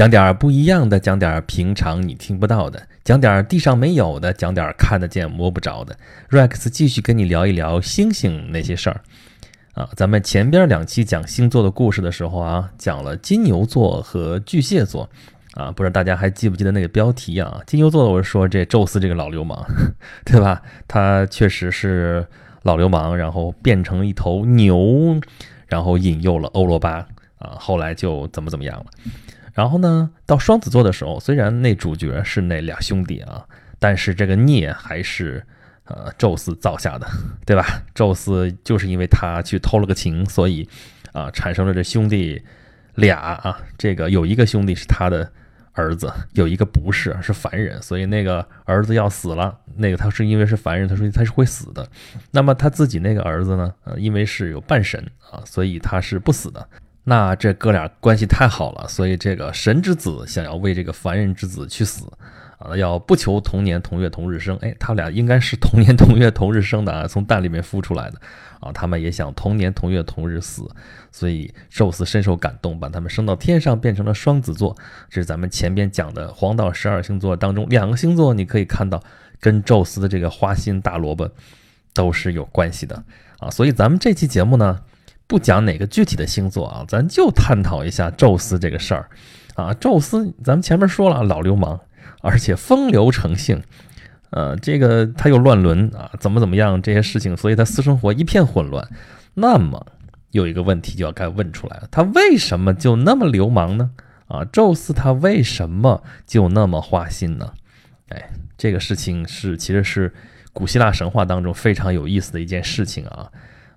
讲点不一样的，讲点平常你听不到的，讲点地上没有的，讲点看得见摸不着的。Rex 继续跟你聊一聊星星那些事儿啊。咱们前边两期讲星座的故事的时候啊，讲了金牛座和巨蟹座啊，不知道大家还记不记得那个标题啊？金牛座我是说这宙斯这个老流氓，对吧？他确实是老流氓，然后变成一头牛，然后引诱了欧罗巴啊，后来就怎么怎么样了。然后呢，到双子座的时候，虽然那主角是那俩兄弟啊，但是这个孽还是呃宙斯造下的，对吧？宙斯就是因为他去偷了个情，所以啊产生了这兄弟俩啊。这个有一个兄弟是他的儿子，有一个不是，是凡人，所以那个儿子要死了。那个他是因为是凡人，他说他是会死的。那么他自己那个儿子呢，呃，因为是有半神啊，所以他是不死的。那这哥俩关系太好了，所以这个神之子想要为这个凡人之子去死，啊，要不求同年同月同日生。哎，他俩应该是同年同月同日生的啊，从蛋里面孵出来的啊，他们也想同年同月同日死，所以宙斯深受感动，把他们升到天上，变成了双子座。这是咱们前边讲的黄道十二星座当中两个星座，你可以看到跟宙斯的这个花心大萝卜都是有关系的啊。所以咱们这期节目呢。不讲哪个具体的星座啊，咱就探讨一下宙斯这个事儿啊。宙斯，咱们前面说了，老流氓，而且风流成性，呃，这个他又乱伦啊，怎么怎么样这些事情，所以他私生活一片混乱。那么有一个问题就要该问出来了，他为什么就那么流氓呢？啊，宙斯他为什么就那么花心呢？哎，这个事情是其实是古希腊神话当中非常有意思的一件事情啊。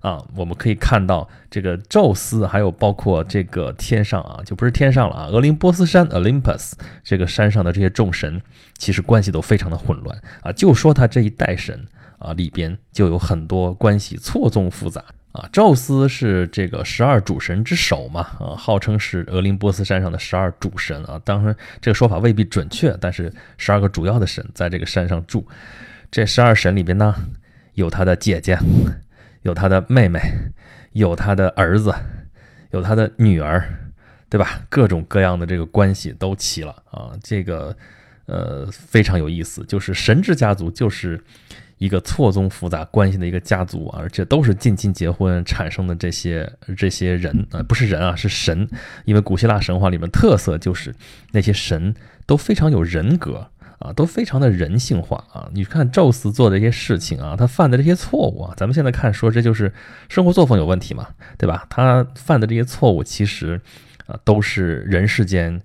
啊，我们可以看到这个宙斯，还有包括这个天上啊，就不是天上了啊，俄林波斯山 （Olympus） 这个山上的这些众神，其实关系都非常的混乱啊。就说他这一代神啊，里边就有很多关系错综复杂啊。宙斯是这个十二主神之首嘛，啊，号称是俄林波斯山上的十二主神啊。当然，这个说法未必准确，但是十二个主要的神在这个山上住。这十二神里边呢，有他的姐姐。有他的妹妹，有他的儿子，有他的女儿，对吧？各种各样的这个关系都齐了啊！这个呃非常有意思，就是神之家族就是一个错综复杂关系的一个家族啊，而且都是近亲结婚产生的这些这些人啊，不是人啊，是神。因为古希腊神话里面特色就是那些神都非常有人格。啊，都非常的人性化啊！你看宙斯做的这些事情啊，他犯的这些错误啊，咱们现在看说这就是生活作风有问题嘛，对吧？他犯的这些错误其实啊，都是人世间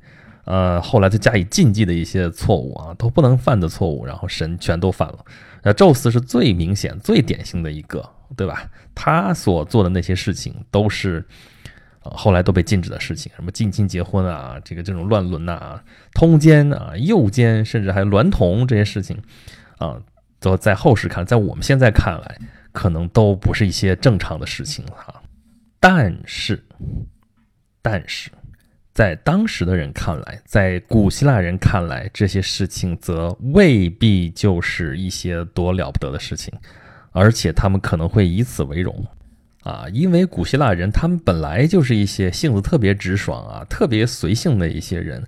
呃后来就加以禁忌的一些错误啊，都不能犯的错误，然后神全都犯了。那宙斯是最明显、最典型的一个，对吧？他所做的那些事情都是。啊，后来都被禁止的事情，什么近亲结婚啊，这个这种乱伦呐，通奸啊，诱奸，甚至还娈童这些事情，啊，都在后世看，在我们现在看来，可能都不是一些正常的事情哈。但是，但是在当时的人看来，在古希腊人看来，这些事情则未必就是一些多了不得的事情，而且他们可能会以此为荣。啊，因为古希腊人他们本来就是一些性子特别直爽啊、特别随性的一些人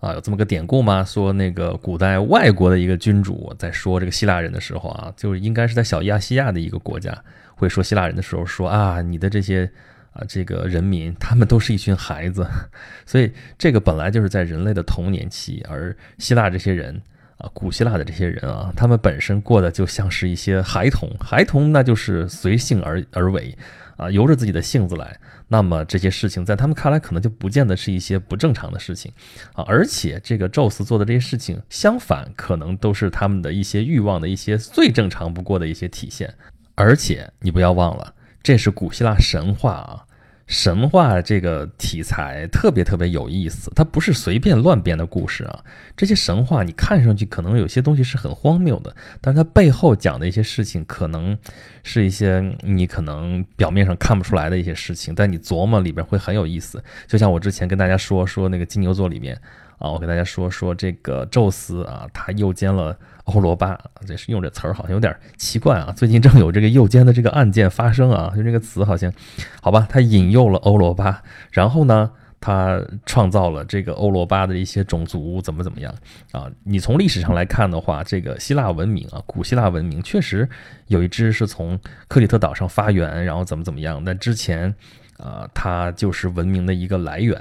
啊，有这么个典故吗？说那个古代外国的一个君主在说这个希腊人的时候啊，就是应该是在小亚细亚的一个国家会说希腊人的时候说啊，你的这些啊这个人民他们都是一群孩子，所以这个本来就是在人类的童年期，而希腊这些人。啊，古希腊的这些人啊，他们本身过的就像是一些孩童，孩童那就是随性而而为，啊，由着自己的性子来。那么这些事情在他们看来，可能就不见得是一些不正常的事情啊。而且这个宙斯做的这些事情，相反，可能都是他们的一些欲望的一些最正常不过的一些体现。而且你不要忘了，这是古希腊神话啊。神话这个题材特别特别有意思，它不是随便乱编的故事啊。这些神话你看上去可能有些东西是很荒谬的，但是它背后讲的一些事情，可能是一些你可能表面上看不出来的一些事情，但你琢磨里边会很有意思。就像我之前跟大家说说那个金牛座里面。啊，我给大家说说这个宙斯啊，他诱奸了欧罗巴，这是用这词儿好像有点奇怪啊。最近正有这个诱奸的这个案件发生啊，就这个词好像，好吧，他引诱了欧罗巴，然后呢，他创造了这个欧罗巴的一些种族怎么怎么样啊？你从历史上来看的话，这个希腊文明啊，古希腊文明确实有一支是从克里特岛上发源，然后怎么怎么样？那之前啊，它就是文明的一个来源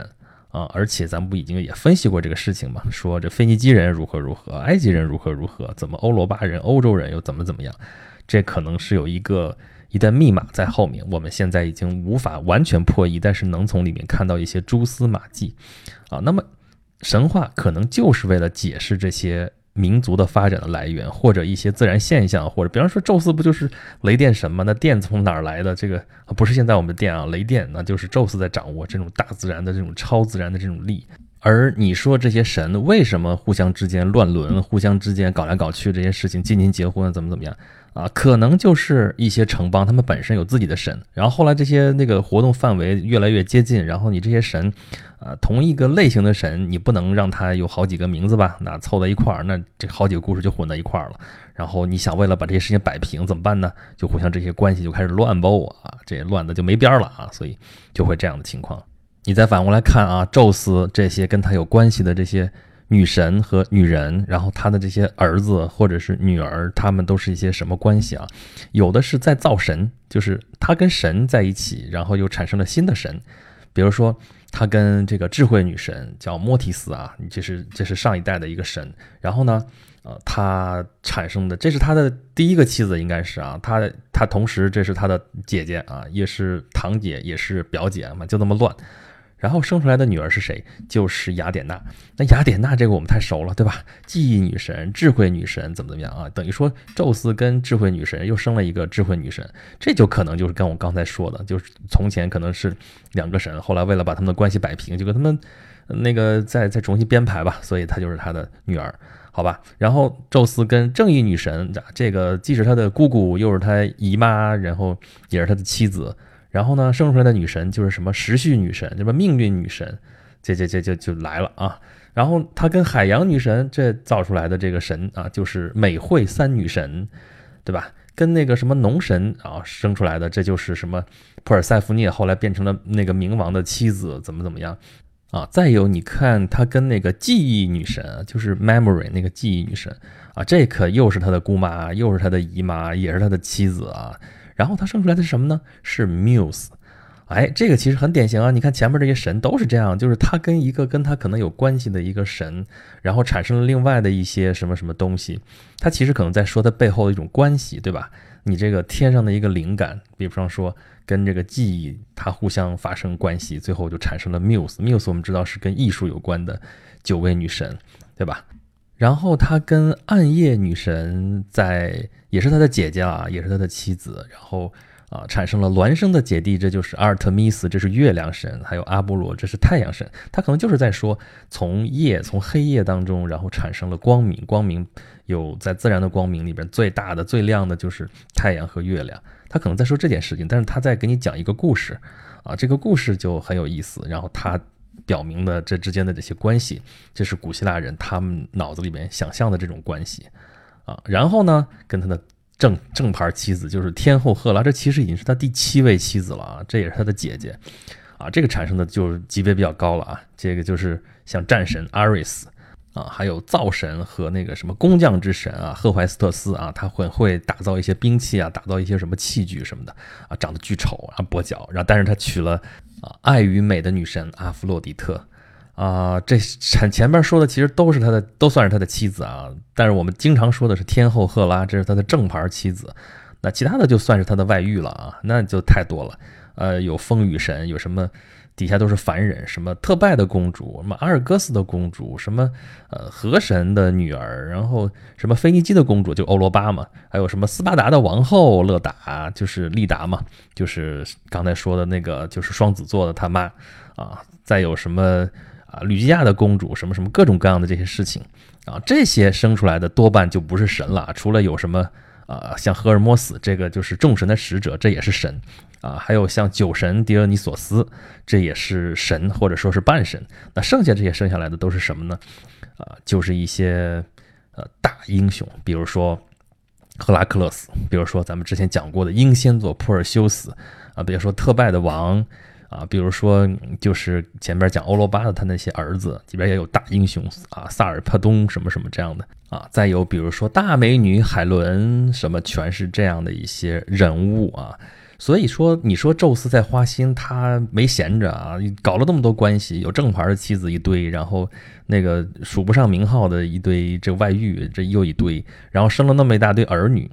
啊。而且咱们不已经也分析过这个事情嘛？说这腓尼基人如何如何，埃及人如何如何，怎么欧罗巴人、欧洲人又怎么怎么样？这可能是有一个。一段密码在后面，我们现在已经无法完全破译，但是能从里面看到一些蛛丝马迹，啊，那么神话可能就是为了解释这些民族的发展的来源，或者一些自然现象，或者比方说宙斯不就是雷电神吗？那电从哪儿来的？这个不是现在我们的电啊，雷电那就是宙斯在掌握这种大自然的这种超自然的这种力。而你说这些神为什么互相之间乱伦，互相之间搞来搞去这些事情，近亲结婚怎么怎么样？啊，可能就是一些城邦，他们本身有自己的神，然后后来这些那个活动范围越来越接近，然后你这些神，啊，同一个类型的神，你不能让它有好几个名字吧？那凑在一块儿，那这好几个故事就混在一块儿了。然后你想为了把这些事情摆平，怎么办呢？就互相这些关系就开始乱包啊，这乱的就没边儿了啊，所以就会这样的情况。你再反过来看啊，宙斯这些跟他有关系的这些。女神和女人，然后他的这些儿子或者是女儿，他们都是一些什么关系啊？有的是在造神，就是他跟神在一起，然后又产生了新的神。比如说，他跟这个智慧女神叫莫提斯啊，这是这是上一代的一个神。然后呢，呃，他产生的这是他的第一个妻子，应该是啊，他他同时这是他的姐姐啊，也是堂姐，也是表姐嘛，就那么乱。然后生出来的女儿是谁？就是雅典娜。那雅典娜这个我们太熟了，对吧？记忆女神、智慧女神怎么怎么样啊？等于说宙斯跟智慧女神又生了一个智慧女神，这就可能就是跟我刚才说的，就是从前可能是两个神，后来为了把他们的关系摆平，就跟他们那个再再重新编排吧，所以她就是他的女儿，好吧？然后宙斯跟正义女神，这个既是他的姑姑，又是他姨妈，然后也是他的妻子。然后呢，生出来的女神就是什么时序女神，什么命运女神，这这这就就来了啊。然后她跟海洋女神这造出来的这个神啊，就是美惠三女神，对吧？跟那个什么农神啊生出来的，这就是什么普尔塞福涅，后来变成了那个冥王的妻子，怎么怎么样啊？再有你看她跟那个记忆女神，就是 memory 那个记忆女神啊，这可又是她的姑妈，又是她的姨妈，也是她的妻子啊。然后他生出来的是什么呢？是 Muse，哎，这个其实很典型啊。你看前面这些神都是这样，就是他跟一个跟他可能有关系的一个神，然后产生了另外的一些什么什么东西。他其实可能在说他背后的一种关系，对吧？你这个天上的一个灵感，比方说跟这个记忆它互相发生关系，最后就产生了 Muse。Muse 我们知道是跟艺术有关的九位女神，对吧？然后他跟暗夜女神在。也是他的姐姐啊，也是他的妻子，然后啊产生了孪生的姐弟，这就是阿尔特弥斯，这是月亮神，还有阿波罗，这是太阳神。他可能就是在说，从夜，从黑夜当中，然后产生了光明，光明有在自然的光明里边最大的、最亮的就是太阳和月亮。他可能在说这件事情，但是他在给你讲一个故事啊，这个故事就很有意思。然后他表明的这之间的这些关系，这是古希腊人他们脑子里面想象的这种关系。啊，然后呢，跟他的正正牌妻子就是天后赫拉，这其实已经是他第七位妻子了啊，这也是他的姐姐，啊，这个产生的就是级别比较高了啊，这个就是像战神阿瑞斯啊，还有灶神和那个什么工匠之神啊，赫淮斯特斯啊，他会会打造一些兵器啊，打造一些什么器具什么的啊，长得巨丑啊，跛脚，然后但是他娶了啊爱与美的女神阿弗洛狄特。啊，这前前面说的其实都是他的，都算是他的妻子啊。但是我们经常说的是天后赫拉，这是他的正牌妻子。那其他的就算是他的外遇了啊，那就太多了。呃，有风雨神，有什么底下都是凡人，什么特拜的公主，什么阿尔戈斯的公主，什么呃河神的女儿，然后什么腓尼基的公主就欧罗巴嘛，还有什么斯巴达的王后勒达，就是利达嘛，就是刚才说的那个，就是双子座的他妈啊。再有什么？啊，吕基亚的公主，什么什么各种各样的这些事情，啊，这些生出来的多半就不是神了。除了有什么，啊，像赫尔墨斯，这个就是众神的使者，这也是神，啊，还有像酒神狄俄尼索斯，这也是神或者说是半神。那剩下这些生下来的都是什么呢？啊，就是一些呃大英雄，比如说赫拉克勒斯，比如说咱们之前讲过的英仙座普尔修斯，啊，比如说特拜的王。啊，比如说就是前边讲欧罗巴的他那些儿子，里边也有大英雄啊，萨尔帕东什么什么这样的啊，再有比如说大美女海伦什么，全是这样的一些人物啊。所以说，你说宙斯在花心，他没闲着啊，搞了那么多关系，有正牌的妻子一堆，然后那个数不上名号的一堆这外遇，这又一堆，然后生了那么一大堆儿女。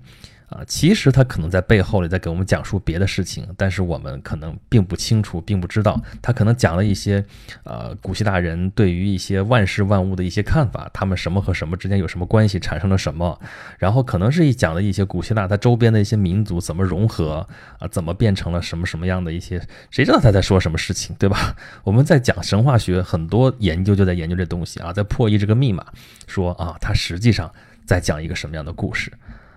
啊，其实他可能在背后里在给我们讲述别的事情，但是我们可能并不清楚，并不知道。他可能讲了一些，呃，古希腊人对于一些万事万物的一些看法，他们什么和什么之间有什么关系，产生了什么。然后可能是一讲了一些古希腊它周边的一些民族怎么融合啊，怎么变成了什么什么样的一些，谁知道他在说什么事情，对吧？我们在讲神话学，很多研究就在研究这东西啊，在破译这个密码，说啊，他实际上在讲一个什么样的故事。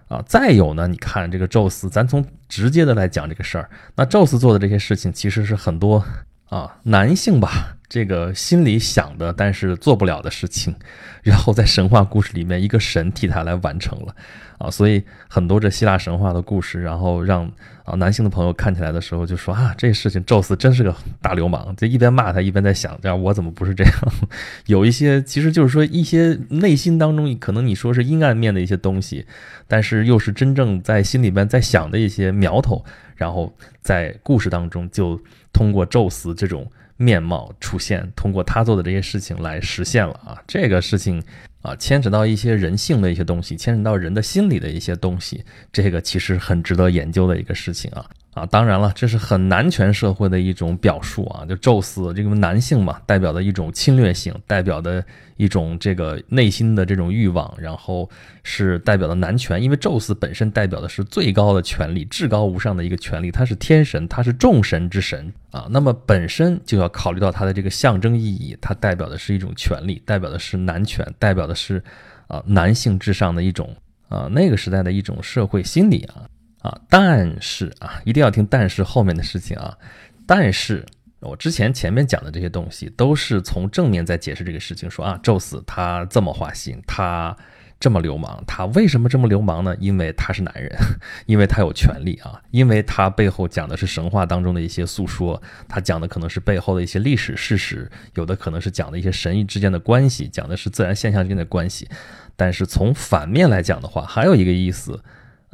啊，再有呢，你看这个宙斯，咱从直接的来讲这个事儿，那宙斯做的这些事情，其实是很多啊男性吧，这个心里想的，但是做不了的事情，然后在神话故事里面，一个神替他来完成了。啊，所以很多这希腊神话的故事，然后让啊男性的朋友看起来的时候，就说啊，这事情宙斯真是个大流氓，就一边骂他，一边在想，这样我怎么不是这样？有一些其实就是说一些内心当中可能你说是阴暗面的一些东西，但是又是真正在心里边在想的一些苗头，然后在故事当中就通过宙斯这种面貌出现，通过他做的这些事情来实现了啊，这个事情。啊，牵扯到一些人性的一些东西，牵扯到人的心理的一些东西，这个其实很值得研究的一个事情啊。啊，当然了，这是很男权社会的一种表述啊，就宙斯这个男性嘛，代表的一种侵略性，代表的一种这个内心的这种欲望，然后是代表的男权，因为宙斯本身代表的是最高的权力，至高无上的一个权力，他是天神，他是众神之神啊，那么本身就要考虑到他的这个象征意义，它代表的是一种权力，代表的是男权，代表的是啊男性至上的一种啊那个时代的一种社会心理啊。啊，但是啊，一定要听但是后面的事情啊。但是我之前前面讲的这些东西，都是从正面在解释这个事情，说啊，宙斯他这么花心，他这么流氓，他为什么这么流氓呢？因为他是男人，因为他有权利啊，因为他背后讲的是神话当中的一些诉说，他讲的可能是背后的一些历史事实，有的可能是讲的一些神异之间的关系，讲的是自然现象之间的关系。但是从反面来讲的话，还有一个意思。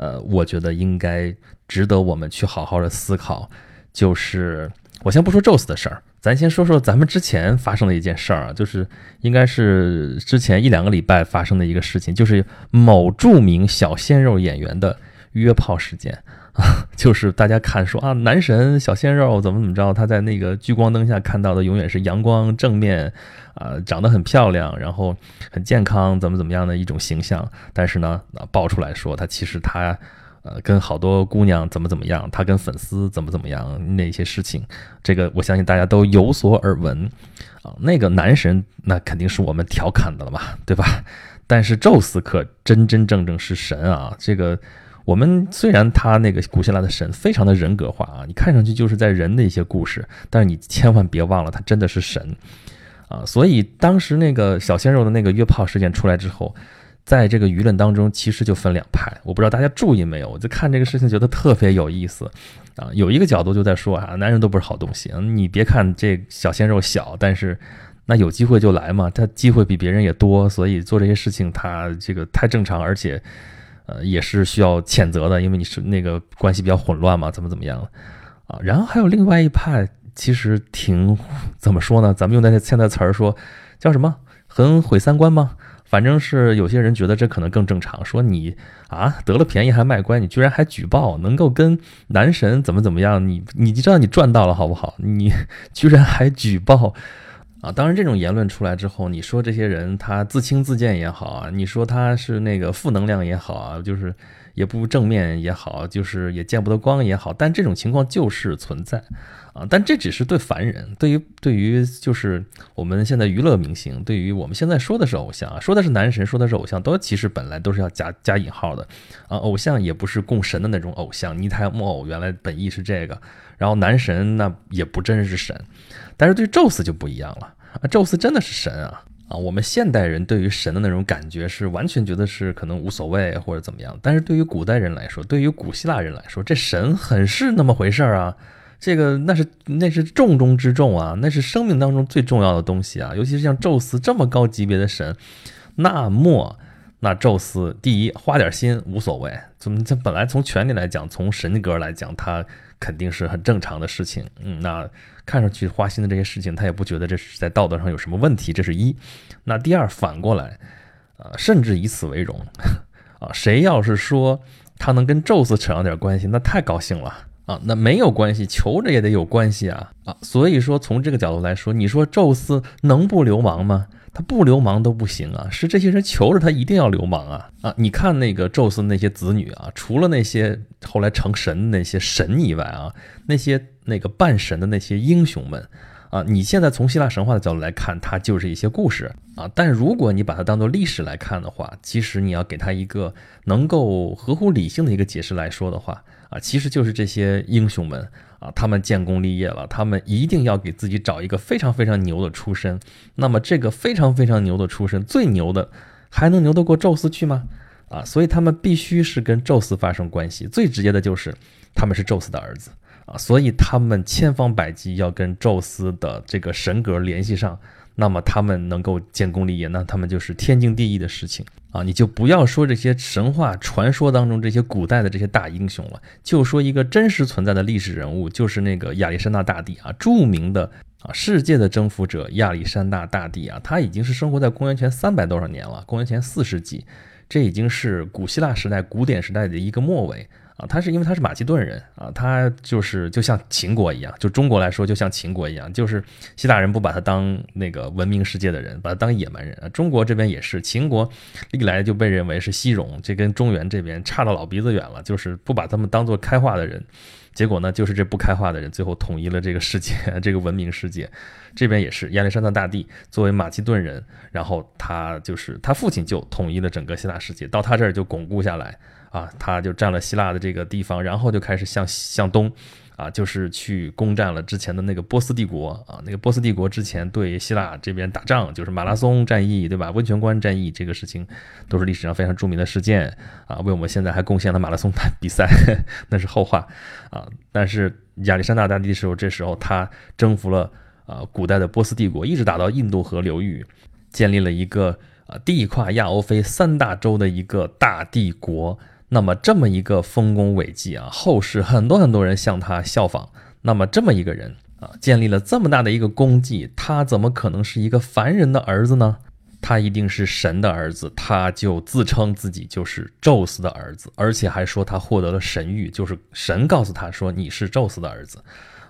呃，我觉得应该值得我们去好好的思考。就是我先不说宙斯的事儿，咱先说说咱们之前发生的一件事儿啊，就是应该是之前一两个礼拜发生的一个事情，就是某著名小鲜肉演员的约炮事件。啊，就是大家看说啊，男神小鲜肉怎么怎么着，他在那个聚光灯下看到的永远是阳光正面，啊，长得很漂亮，然后很健康，怎么怎么样的一种形象。但是呢，啊，爆出来说他其实他，呃，跟好多姑娘怎么怎么样，他跟粉丝怎么怎么样那些事情，这个我相信大家都有所耳闻。啊，那个男神那肯定是我们调侃的了嘛，对吧？但是宙斯可真真正正是神啊，这个。我们虽然他那个古希腊的神非常的人格化啊，你看上去就是在人的一些故事，但是你千万别忘了他真的是神啊！所以当时那个小鲜肉的那个约炮事件出来之后，在这个舆论当中其实就分两派，我不知道大家注意没有？我就看这个事情觉得特别有意思啊！有一个角度就在说啊，男人都不是好东西，你别看这小鲜肉小，但是那有机会就来嘛，他机会比别人也多，所以做这些事情他这个太正常，而且。呃，也是需要谴责的，因为你是那个关系比较混乱嘛，怎么怎么样了啊？然后还有另外一派，其实挺怎么说呢？咱们用的现在词儿说，叫什么？很毁三观吗？反正是有些人觉得这可能更正常，说你啊得了便宜还卖乖，你居然还举报，能够跟男神怎么怎么样？你你就知道你赚到了好不好？你 居然还举报。啊，当然，这种言论出来之后，你说这些人他自轻自贱也好啊，你说他是那个负能量也好啊，就是也不正面也好，就是也见不得光也好，但这种情况就是存在啊。但这只是对凡人，对于对于就是我们现在娱乐明星，对于我们现在说的是偶像啊，说的是男神，说的是偶像，都其实本来都是要加加引号的啊。偶像也不是供神的那种偶像，泥胎木偶原来本意是这个，然后男神那也不真是神。但是对宙斯就不一样了啊！宙斯真的是神啊啊！我们现代人对于神的那种感觉是完全觉得是可能无所谓或者怎么样，但是对于古代人来说，对于古希腊人来说，这神很是那么回事儿啊！这个那是那是重中之重啊，那是生命当中最重要的东西啊，尤其是像宙斯这么高级别的神，那么那宙斯第一花点心无所谓，怎么这本来从权力来讲，从神格来讲，他肯定是很正常的事情。嗯，那看上去花心的这些事情，他也不觉得这是在道德上有什么问题，这是一。那第二反过来，啊，甚至以此为荣 啊，谁要是说他能跟宙斯扯上点关系，那太高兴了。啊，那没有关系，求着也得有关系啊啊！所以说，从这个角度来说，你说宙斯能不流氓吗？他不流氓都不行啊！是这些人求着他一定要流氓啊啊！你看那个宙斯那些子女啊，除了那些后来成神的那些神以外啊，那些那个半神的那些英雄们啊，你现在从希腊神话的角度来看，它就是一些故事啊。但如果你把它当做历史来看的话，其实你要给他一个能够合乎理性的一个解释来说的话。啊，其实就是这些英雄们啊，他们建功立业了，他们一定要给自己找一个非常非常牛的出身。那么这个非常非常牛的出身，最牛的还能牛得过宙斯去吗？啊，所以他们必须是跟宙斯发生关系。最直接的就是他们是宙斯的儿子啊，所以他们千方百计要跟宙斯的这个神格联系上。那么他们能够建功立业，那他们就是天经地义的事情啊！你就不要说这些神话传说当中这些古代的这些大英雄了，就说一个真实存在的历史人物，就是那个亚历山大大帝啊，著名的啊世界的征服者亚历山大大帝啊，他已经是生活在公元前三百多少年了，公元前四世纪，这已经是古希腊时代、古典时代的一个末尾。啊，他是因为他是马其顿人啊，他就是就像秦国一样，就中国来说就像秦国一样，就是希腊人不把他当那个文明世界的人，把他当野蛮人啊。中国这边也是，秦国历来就被认为是西戎，这跟中原这边差到老鼻子远了，就是不把他们当做开化的人。结果呢，就是这不开化的人最后统一了这个世界，这个文明世界。这边也是亚历山大大帝作为马其顿人，然后他就是他父亲就统一了整个希腊世界，到他这儿就巩固下来。啊，他就占了希腊的这个地方，然后就开始向向东，啊，就是去攻占了之前的那个波斯帝国啊。那个波斯帝国之前对希腊这边打仗，就是马拉松战役，对吧？温泉关战役这个事情都是历史上非常著名的事件啊，为我们现在还贡献了马拉松比赛，那是后话啊。但是亚历山大大帝的时候，这时候他征服了啊古代的波斯帝国，一直打到印度河流域，建立了一个啊地跨亚欧非三大洲的一个大帝国。那么这么一个丰功伟绩啊，后世很多很多人向他效仿。那么这么一个人啊，建立了这么大的一个功绩，他怎么可能是一个凡人的儿子呢？他一定是神的儿子，他就自称自己就是宙斯的儿子，而且还说他获得了神谕，就是神告诉他说你是宙斯的儿子。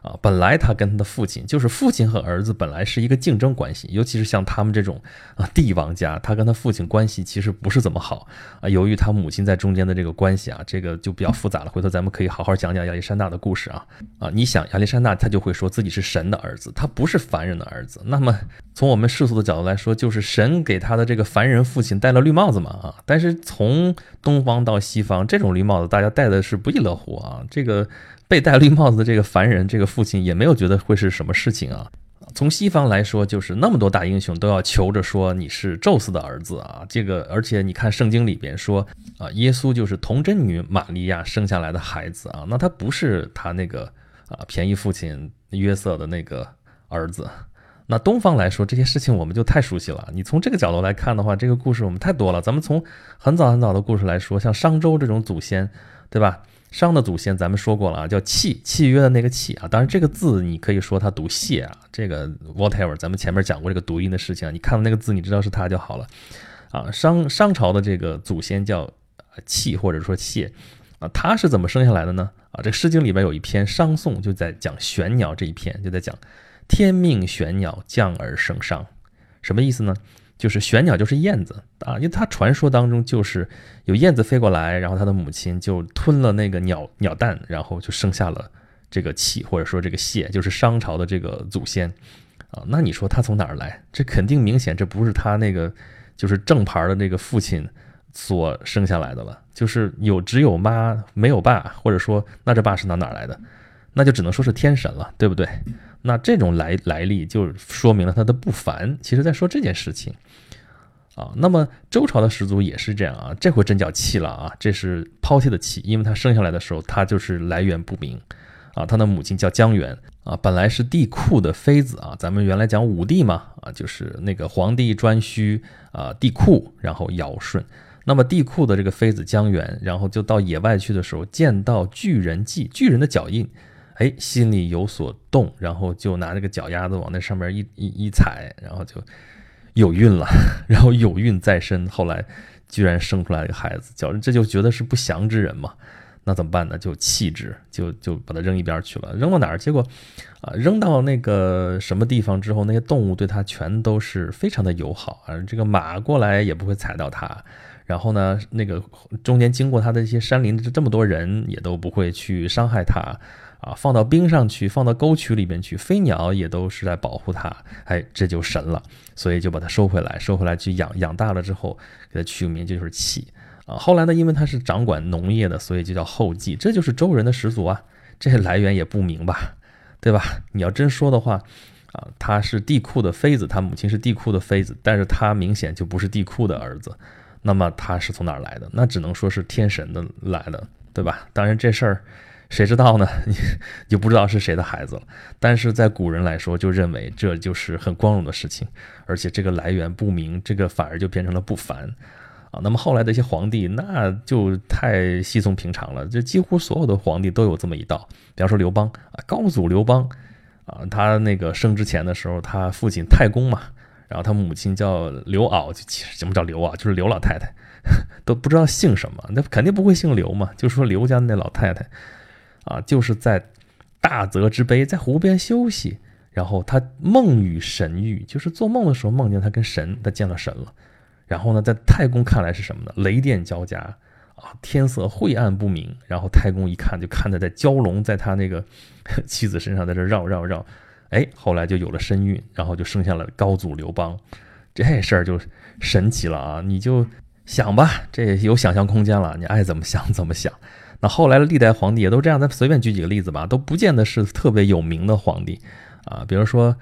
啊，本来他跟他的父亲就是父亲和儿子本来是一个竞争关系，尤其是像他们这种啊帝王家，他跟他父亲关系其实不是怎么好啊。由于他母亲在中间的这个关系啊，这个就比较复杂了。回头咱们可以好好讲讲亚历山大的故事啊啊！你想亚历山大他就会说自己是神的儿子，他不是凡人的儿子。那么从我们世俗的角度来说，就是神给他的这个凡人父亲戴了绿帽子嘛啊！但是从东方到西方，这种绿帽子大家戴的是不亦乐乎啊！这个。被戴绿帽子的这个凡人，这个父亲也没有觉得会是什么事情啊。从西方来说，就是那么多大英雄都要求着说你是宙斯的儿子啊。这个，而且你看圣经里边说啊，耶稣就是童贞女玛利亚生下来的孩子啊。那他不是他那个啊便宜父亲约瑟的那个儿子。那东方来说，这些事情我们就太熟悉了。你从这个角度来看的话，这个故事我们太多了。咱们从很早很早的故事来说，像商周这种祖先，对吧？商的祖先咱们说过了啊，叫契，契约的那个契啊。当然这个字你可以说它读谢啊，这个 whatever，咱们前面讲过这个读音的事情啊。你看到那个字，你知道是它就好了啊。商商朝的这个祖先叫契或者说谢啊，他是怎么生下来的呢？啊，这《诗经》里边有一篇商颂，就在讲玄鸟这一篇，就在讲天命玄鸟降而生商，什么意思呢？就是玄鸟就是燕子啊，因为它传说当中就是有燕子飞过来，然后它的母亲就吞了那个鸟鸟蛋，然后就生下了这个契，或者说这个谢，就是商朝的这个祖先啊。那你说他从哪儿来？这肯定明显这不是他那个就是正牌的那个父亲所生下来的了，就是有只有妈没有爸，或者说那这爸是哪哪来的？那就只能说是天神了，对不对？那这种来来历就说明了他的不凡。其实，在说这件事情啊，那么周朝的始祖也是这样啊，这回真叫气了啊，这是抛弃的气，因为他生下来的时候他就是来源不明啊，他的母亲叫姜元啊，本来是帝喾的妃子啊。咱们原来讲武帝嘛，啊，就是那个皇帝颛顼啊，帝喾，然后尧舜。那么帝喾的这个妃子姜元，然后就到野外去的时候，见到巨人迹，巨人的脚印，哎，心里有所动，然后就拿这个脚丫子往那上面一一一踩，然后就有孕了，然后有孕在身，后来居然生出来一个孩子，叫这就觉得是不祥之人嘛。那怎么办呢？就弃之，就就把它扔一边去了。扔到哪儿？结果，啊，扔到那个什么地方之后，那些动物对它全都是非常的友好啊。这个马过来也不会踩到它，然后呢，那个中间经过它的一些山林，这么多人也都不会去伤害它啊。放到冰上去，放到沟渠里面去，飞鸟也都是在保护它。哎，这就神了，所以就把它收回来，收回来去养养大了之后，给它取名就是启。啊，后来呢，因为他是掌管农业的，所以就叫后稷，这就是周人的始祖啊。这些来源也不明吧，对吧？你要真说的话，啊，他是帝喾的妃子，他母亲是帝喾的妃子，但是他明显就不是帝喾的儿子。那么他是从哪儿来的？那只能说是天神的来的，对吧？当然这事儿谁知道呢？你就不知道是谁的孩子了。但是在古人来说，就认为这就是很光荣的事情，而且这个来源不明，这个反而就变成了不凡。啊，那么后来的一些皇帝，那就太稀松平常了。就几乎所有的皇帝都有这么一道，比方说刘邦啊，高祖刘邦啊，他那个生之前的时候，他父亲太公嘛，然后他母亲叫刘媪，就其实什么叫刘媪，就是刘老太太，都不知道姓什么，那肯定不会姓刘嘛，就说刘家那老太太啊，就是在大泽之碑，在湖边休息，然后他梦与神遇，就是做梦的时候梦见他跟神，他见了神了。然后呢，在太公看来是什么呢？雷电交加啊，天色晦暗不明。然后太公一看，就看到在蛟龙在他那个 妻子身上在这绕绕绕，哎，后来就有了身孕，然后就生下了高祖刘邦。这事儿就神奇了啊！你就想吧，这有想象空间了，你爱怎么想怎么想。那后来的历代皇帝也都这样，咱随便举几个例子吧，都不见得是特别有名的皇帝啊，比如说。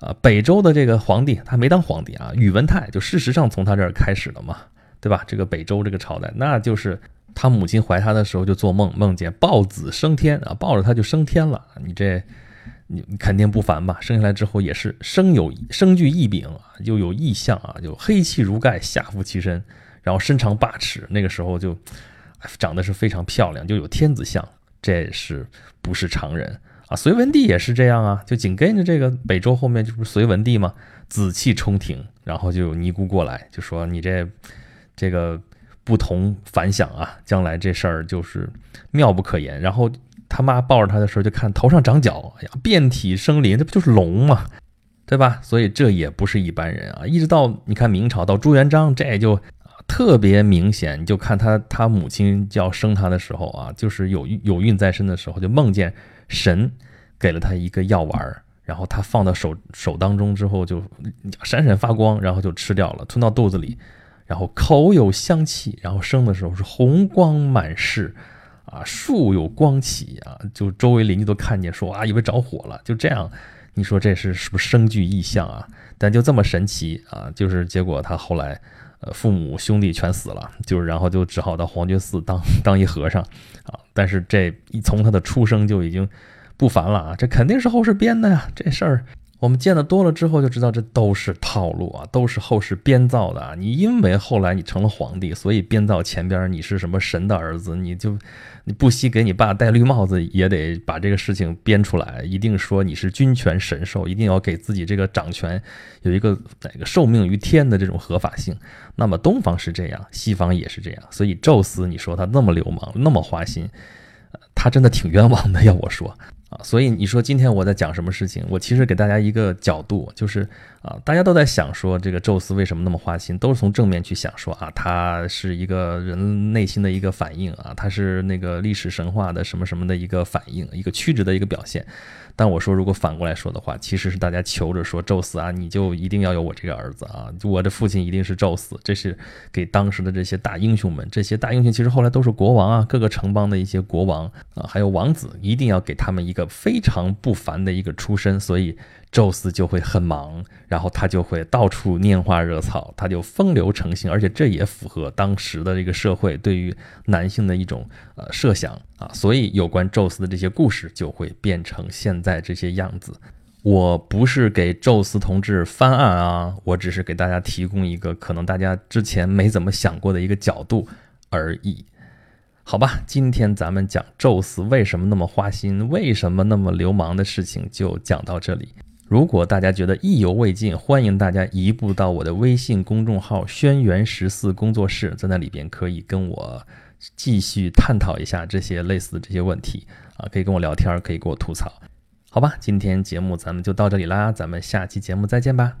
啊，北周的这个皇帝他没当皇帝啊，宇文泰就事实上从他这儿开始的嘛，对吧？这个北周这个朝代，那就是他母亲怀他的时候就做梦，梦见抱子升天啊，抱着他就升天了。你这你肯定不凡吧？生下来之后也是生有生具异禀啊，又有异象啊，就黑气如盖，下覆其身，然后身长八尺，那个时候就长得是非常漂亮，就有天子相，这是不是常人？啊，隋文帝也是这样啊，就紧跟着这个北周后面就是隋文帝嘛，紫气冲庭，然后就有尼姑过来就说你这这个不同凡响啊，将来这事儿就是妙不可言。然后他妈抱着他的时候就看头上长角，哎呀，遍体生鳞，这不就是龙吗？对吧？所以这也不是一般人啊。一直到你看明朝到朱元璋，这就特别明显，你就看他他母亲就要生他的时候啊，就是有有孕在身的时候，就梦见。神给了他一个药丸儿，然后他放到手手当中之后就闪闪发光，然后就吃掉了，吞到肚子里，然后口有香气，然后生的时候是红光满室，啊，树有光起啊，就周围邻居都看见说啊，以为着火了，就这样，你说这是是不是生具异象啊？但就这么神奇啊，就是结果他后来。呃，父母兄弟全死了，就是然后就只好到皇觉寺当当一和尚啊。但是这一从他的出生就已经不凡了啊，这肯定是后世编的呀。这事儿我们见得多了之后就知道，这都是套路啊，都是后世编造的啊。你因为后来你成了皇帝，所以编造前边你是什么神的儿子，你就。不惜给你爸戴绿帽子，也得把这个事情编出来，一定说你是君权神授，一定要给自己这个掌权有一个哪个受命于天的这种合法性。那么东方是这样，西方也是这样，所以宙斯，你说他那么流氓，那么花心，他真的挺冤枉的。要我说。啊，所以你说今天我在讲什么事情？我其实给大家一个角度，就是啊，大家都在想说这个宙斯为什么那么花心，都是从正面去想说啊，他是一个人内心的一个反应啊，他是那个历史神话的什么什么的一个反应，一个曲直的一个表现。但我说，如果反过来说的话，其实是大家求着说宙斯啊，你就一定要有我这个儿子啊，我的父亲一定是宙斯。这是给当时的这些大英雄们，这些大英雄其实后来都是国王啊，各个城邦的一些国王啊，还有王子，一定要给他们一个。个非常不凡的一个出身，所以宙斯就会很忙，然后他就会到处拈花惹草，他就风流成性，而且这也符合当时的这个社会对于男性的一种呃设想啊，所以有关宙斯的这些故事就会变成现在这些样子。我不是给宙斯同志翻案啊，我只是给大家提供一个可能大家之前没怎么想过的一个角度而已。好吧，今天咱们讲宙斯为什么那么花心，为什么那么流氓的事情就讲到这里。如果大家觉得意犹未尽，欢迎大家移步到我的微信公众号“轩辕十四工作室”，在那里边可以跟我继续探讨一下这些类似的这些问题啊，可以跟我聊天，可以给我吐槽。好吧，今天节目咱们就到这里啦，咱们下期节目再见吧。